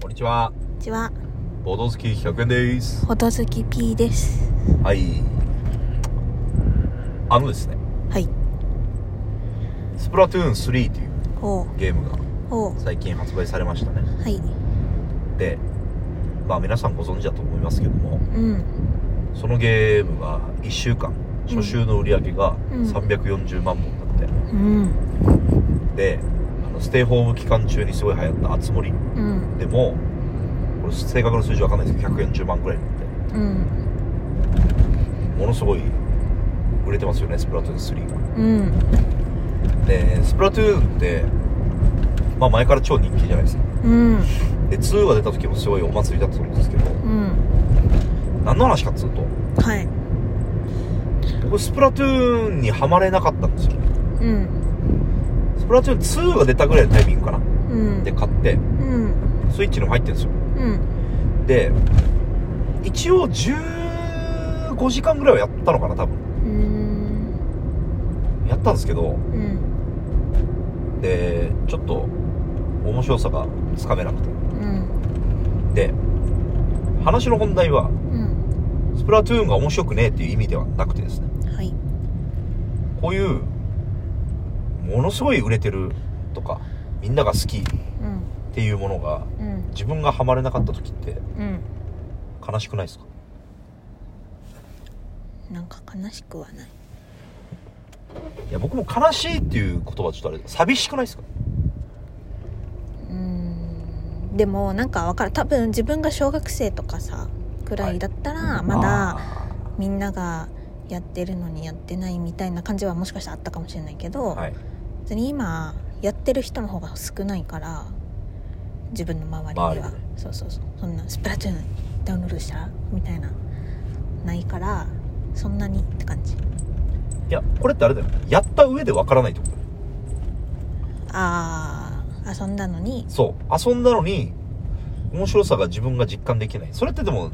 こんにちは。こんにちは、ボード好き100円です。ほど好き P です。はい。あのですね、はい。スプラトゥーン3というほゲームが最近発売されましたね。う、はい。で、まあ皆さんご存知だと思いますけども、うん、そのゲームが1週間、初週の売り上げがうん340万本だって。うん、で、ステイホーム期間中にすごい流行ったあつ森うん、でも、これ正確な数字わかんないですけど、140万くらいになって、うん、ものすごい売れてますよね、スプラトゥーン3が。うん、でスプラトゥーンってまあ前から超人気じゃないですか。うん、で2が出た時もすごいお祭りだったと思うんですけどうん、何の話かっつうとはい。僕スプラトゥーンにはまれなかったんですよ。うん、スプラトゥーン2が出たぐらいのタイミングかな。うん、で買ってうん、スイッチにも入ってるんですよ。うん、で一応15時間ぐらいはやったのかな多分。うん、やったんですけどうん、でちょっと面白さがつかめなくて。うん、で話の本題はうん、スプラトゥーンが面白くねえっていう意味ではなくてですね。はい。こういうものすごい売れてるとかみんなが好きっうん、ていうものがうん、自分がハマれなかった時ってうん。悲しくないですか？なんか悲しくはない。いや僕も悲しいっていう言葉はちょっとあれ寂しくないですか？うん。でも、なんかわかる。多分自分が小学生とかさ、くらいだったら、まだ。あみんながやってるのにやってないみたいな感じはもしかしたらあったかもしれないけど、ーはい別に今やってる人の方が少ないから自分の周りでは、ねそうそうそう。そんなスプラトゥーンダウンロードしたみたいなないからそんなにって感じ。いやこれってあれだよやった上でわからないってこと。だよああ遊んだのに。そう。遊んだのに面白さが自分が実感できない。それってでも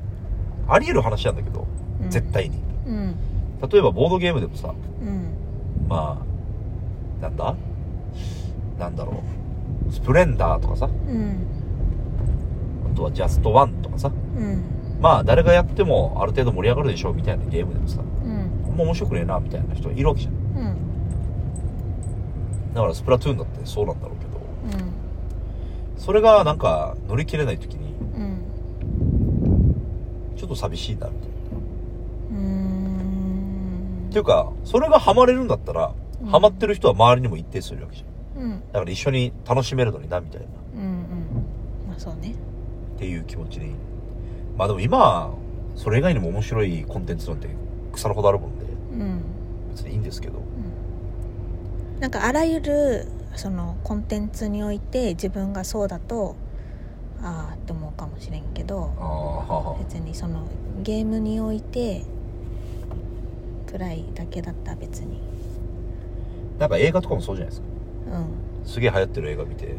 あり得る話なんだけど、うん。絶対に。うん。例えばボードゲームでもさうん。まあなんだ？なんだろう。スプレンダーとかさ。うん。あとはジャストワンとかさ。うん。まあ誰がやってもある程度盛り上がるでしょうみたいなゲームでもさ。うん。あんま面白くねえなみたいな人いるわけじゃん。うん。だからスプラトゥーンだってそうなんだろうけど。うん。それがなんか乗り切れない時にうん。ちょっと寂しいなみたいな。うん。っていうかそれがハマれるんだったら、うんハマってる人は周りにも一定数いるわけじゃん。うん。だから一緒に楽しめるのになみたいな。っうんうん。まあそうね。ていう気持ちにまあでも今それ以外にも面白いコンテンツなんて腐るほどあるもんで。うん。別にいいんですけど。なんかあらゆるそのコンテンツにおいて自分がそうだとああって思うかもしれんけど別にそのゲームにおいてくらいだけだったら別になんか映画とかもそうじゃないですか。うん。すげえ流行ってる映画見てうん。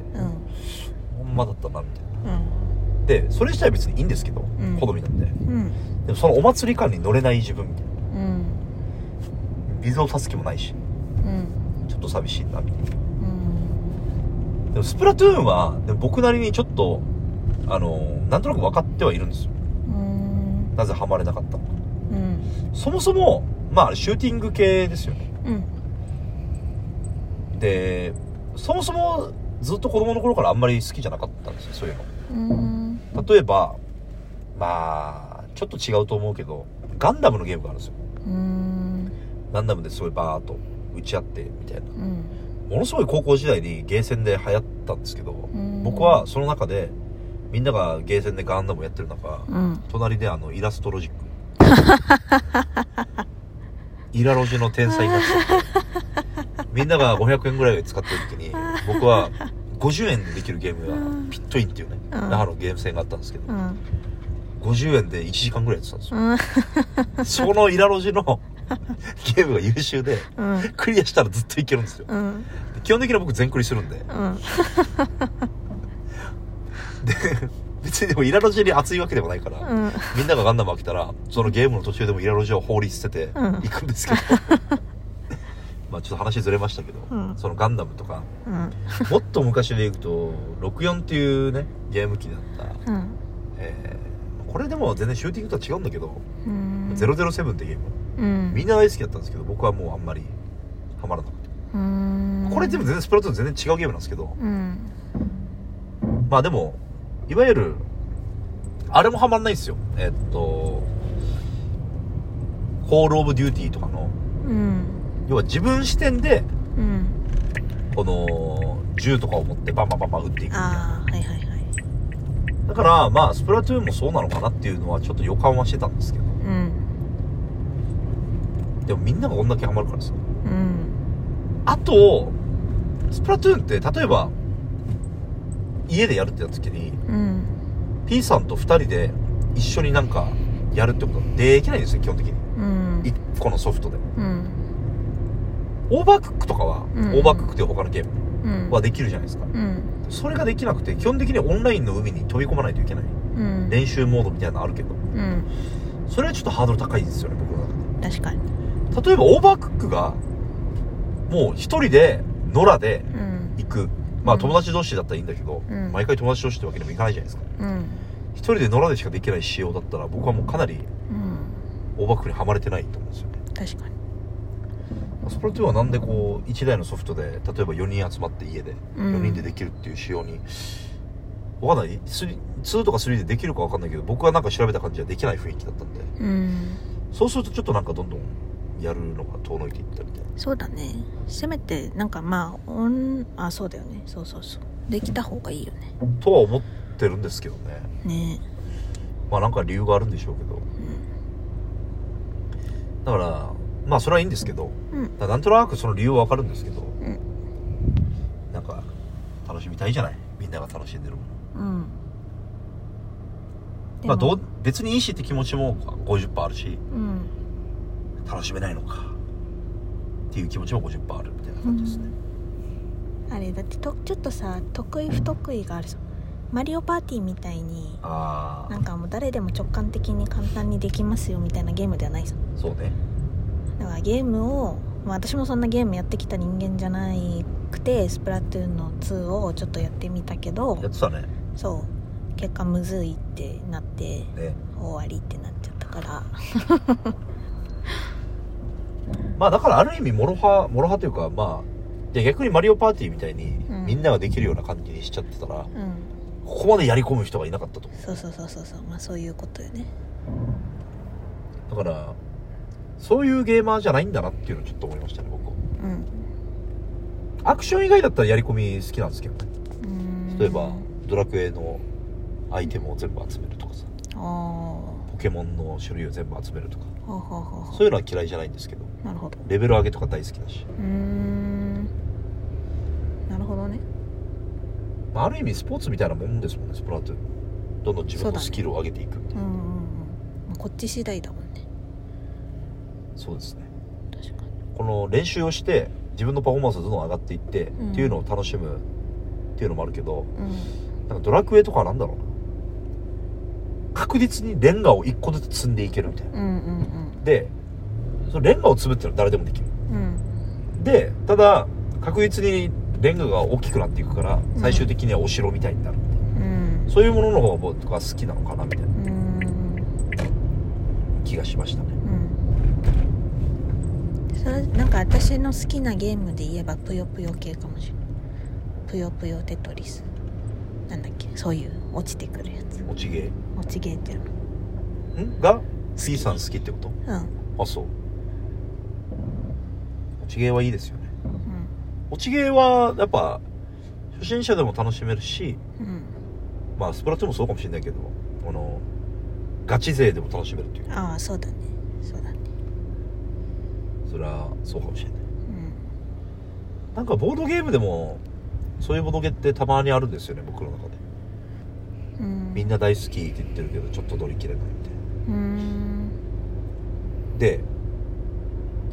ほんまだったなみたいな。うん。でそれ自体は別にいいんですけど、ん。好みなんでうん。でもそのお祭り感に乗れない自分みたいな。うん。水を差す気もないしうん。ちょっと寂しいなみたいな。うん。でもスプラトゥーンは僕なりにちょっとあのなんとなく分かってはいるんですよ。うん。なぜハマれなかったのか。うん。そもそもまあシューティング系ですよね。うんでそもそもずっと子供の頃からあんまり好きじゃなかったんですよそういううん。の例えばまあちょっと違うと思うけどガンダムのゲームがあるんですよ。うん。ガンダムですごいバーっと打ち合ってみたいな。うん。ものすごい高校時代にゲーセンで流行ったんですけど、ん。僕はその中でみんながゲーセンでガンダムをやってる中、うん。隣であのイラストロジック。イラロジの天才になって。たみんなが500円ぐらい使ってる時に僕は50円でできるゲームがうん。ピットインっていうねうん。那覇のゲームセンがあったんですけどうん。50円で1時間ぐらいやってたんですよ。うん。そのイラロジの ゲームが優秀でうん。クリアしたらずっといけるんですよ。うん。基本的には僕全クリするんで。うん。で別にでもイラロジに熱いわけでもないから、うん。みんながガンダム飽きたらそのゲームの途中でもイラロジを放り捨ててうん。行くんですけど、ま あちょっと話ずれましたけど、うん。そのガンダムとかうん。もっと昔でいくと64っていうねゲーム機だった、うん。えーこれでも全然シューティングとは違うんだけど、うん。007ってゲーム。うん。みんな大好きだったんですけど僕はもうあんまりハマらなくて、うん。これでも全然スプラトゥーン全然違うゲームなんですけどうん。まあでもいわゆるあれもハマんないんですよ。えっと Call of Duty とかのうん要は自分視点でうん。この銃とかを持ってバンバンバンバン撃っていくみたいな。はいはいはい。だからまあスプラトゥーンもそうなのかなっていうのはちょっと予感はしてたんですけど。うん。でもみんながこんだけハマるからですようん。あとスプラトゥーンって例えば家でやるってやった時にうん。P さんと2人で一緒になんかやるってことはできないんですよ基本的に。うん。1個のソフトで。うんオーバークックとかは、うん。オーバークックっていう他のゲームうん。はできるじゃないですか。うん。それができなくて基本的にオンラインの海に飛び込まないといけない。うん。練習モードみたいなのあるけど。うん。それはちょっとハードル高いですよね僕の中確かに。で例えばオーバークックがもう一人で野良でうん。行く。まあうん。友達同士だったらいいんだけど、うん。毎回友達同士ってわけにもいかないじゃないですか。うん。一人で野良でしかできない仕様だったら僕はもうかなりうん。オーバークックにはまれてないと思うんですよね。確かにスプラトゥーンはなんでこう1台のソフトで例えば4人集まって家でうん。4人でできるっていう仕様に、わかんない。3 2とか3でできるかわかんないけど僕はなんか調べた感じはできない雰囲気だったんで。うん。そうするとちょっとなんかどんどんやるのが遠のいていったみたいな。そうだね。せめてなんかまあオンあそうだよね。そうそうそう。できた方がいいよね。とは思ってるんですけどね。ね。まあなんか理由があるんでしょうけど。だからまあそれはいいんですけどうん。なんとなくその理由はわかるんですけどうん。なんか楽しみたいじゃない？みんなが楽しんでるもの。うん。まあどうう別にいいしって気持ちも50%あるしうん。楽しめないのかっていう気持ちも50%あるみたいな感じですね、あれだってとちょっとさ得意不得意があるさ。マリオパーティーみたいにあなんかもう誰でも直感的に簡単にできますよみたいなゲームではないさ。あそうねだからゲームを、まあ、私もそんなゲームやってきた人間じゃなくてスプラトゥーンの2をちょっとやってみたけどやってたね。そう。結果むずいってなってね。終わりってなっちゃったから。まあだからある意味モロハモロハというかまあじゃあ逆にマリオパーティーみたいにうん。みんなができるような感じにしちゃってたら、うん。ここまでやり込む人がいなかったと。思そうそうそうそうそう。まあそういうことよね。うだからそういうゲーマーじゃないんだなっていうのをちょっと思いましたね僕は。うん。アクション以外だったらやり込み好きなんですけどね。例えばドラクエのアイテムを全部集めるとかさ。ポケモンの種類を全部集めるとか。そういうのは嫌いじゃないんですけど。うなるほど。レベル上げとか大好きだし、うーん。なるほどね。まあ、ある意味スポーツみたいなもんですもんねスプラトゥーン。どんどん自分のスキルを上げていく。みたいなうんうんうん。まあこっち次第だもんねそうですね。確かに。この練習をして自分のパフォーマンスがどんどん上がっていって、うん。っていうのを楽しむっていうのもあるけどうん。なんかドラクエとかはなんだろうな。確実にレンガを一個ずつ積んでいけるみたいな。うんうんでそのレンガを積むっていうのは誰でもできる。うん。うんでただ確実にレンガが大きくなっていくからん。最終的にはお城みたいになる、うん。そういうものの方が僕は好きなのかなみたいな。うん。気がしましたね。うんそれなんか私の好きなゲームで言えばぷよぷよ系かもしれないぷよぷよテトリス。なんだっけ？そういう落ちてくるやつ。落ちゲ落ちゲーっていうーん？が C さん好きってこと？のうん。あそう。落ちゲーはいいですよね。うん。落ちゲーはやっぱ初心者でも楽しめるしうん。まあスプラトゥーンもそうかもしれないけどこのガチ勢でも楽しめるっていうああそうだね。そうだねそれはそうかもしれない。うん。なんかボードゲームでもそういうボードゲーってたまにあるんですよね僕の中で。うん。みんな大好きって言ってるけどちょっと乗り切れないみたいなうん。で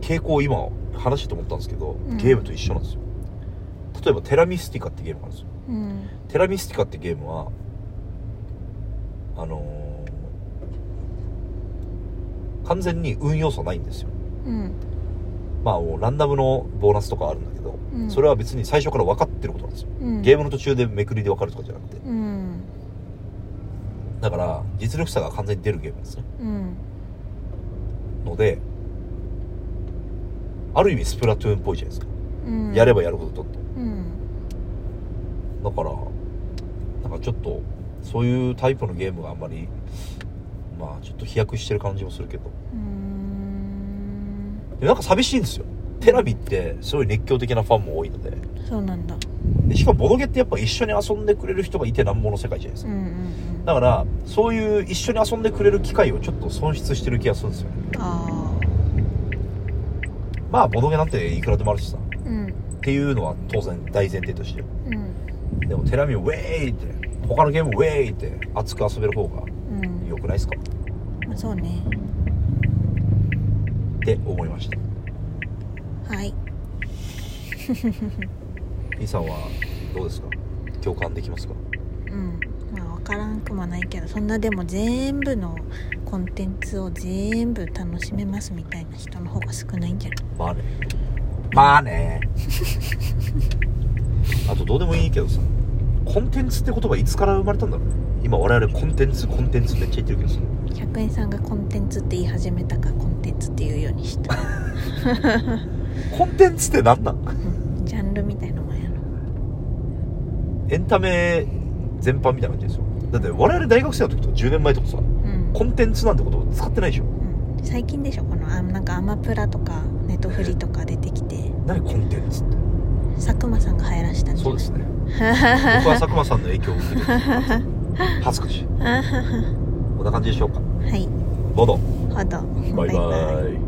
傾向今話してと思ったんですけど、うん。ゲームと一緒なんですよ。例えばテラミスティカってゲームがあるんですよ。うん。テラミスティカってゲームはあのー完全に運要素ないんですよ。うんまあランダムのボーナスとかあるんだけど、うん。それは別に最初から分かってることなんですよ。うん。ゲームの途中でめくりで分かるとかじゃなくて。うん。だから実力差が完全に出るゲームですねうん。のである意味スプラトゥーンっぽいじゃないですか、うん。やればやるほどどんどんうん。だからなんかちょっとそういうタイプのゲームがあんまりまあちょっと飛躍してる感じもするけど。うーんでなんか寂しいんですよ。テラビってすごい熱狂的なファンも多いので。そうなんだ。でしかもボドゲってやっぱ一緒に遊んでくれる人がいてなんぼの世界じゃないですか。うんうんだからそういう一緒に遊んでくれる機会をちょっと損失してる気がするんですよね。うんあ。まあボドゲなんていくらでもあるしさ。あうん。っていうのは当然大前提として。うん。でもテラミをウェーイって他のゲームウェーイって熱く遊べる方がうん良くないですか？まあそうねって思いました。はい。P さんはどうですか？共感できますか？うん。まあ分からんくもないけどそんなでも全部のコンテンツを全部楽しめますみたいな人の方が少ないんじゃない？まあね。まあね。あとどうでもいいけどさコンテンツって言葉いつから生まれたんだろう？ね今我々コンテンツコンテンツめっちゃ言ってるけどさ。100円さんがコンテンツって言い始めたからコンテンツって言うようにした、コンテンツって何なんうん、ジャンルみたいなもんやろエンタメ全般みたいな感じですよ。だって我々大学生の時とか10年前とかさ。うん。コンテンツなんて言葉使ってないでしょ。うん。最近でしょこのあなんかアマプラとかネトフリとか出てきて。何コンテンツって？佐久間さんが流行らしたんそうですね。僕は佐久間さんの影響を受けてる恥ずかしい。は こんな感じでしょうか。い。ボドほどバイバイ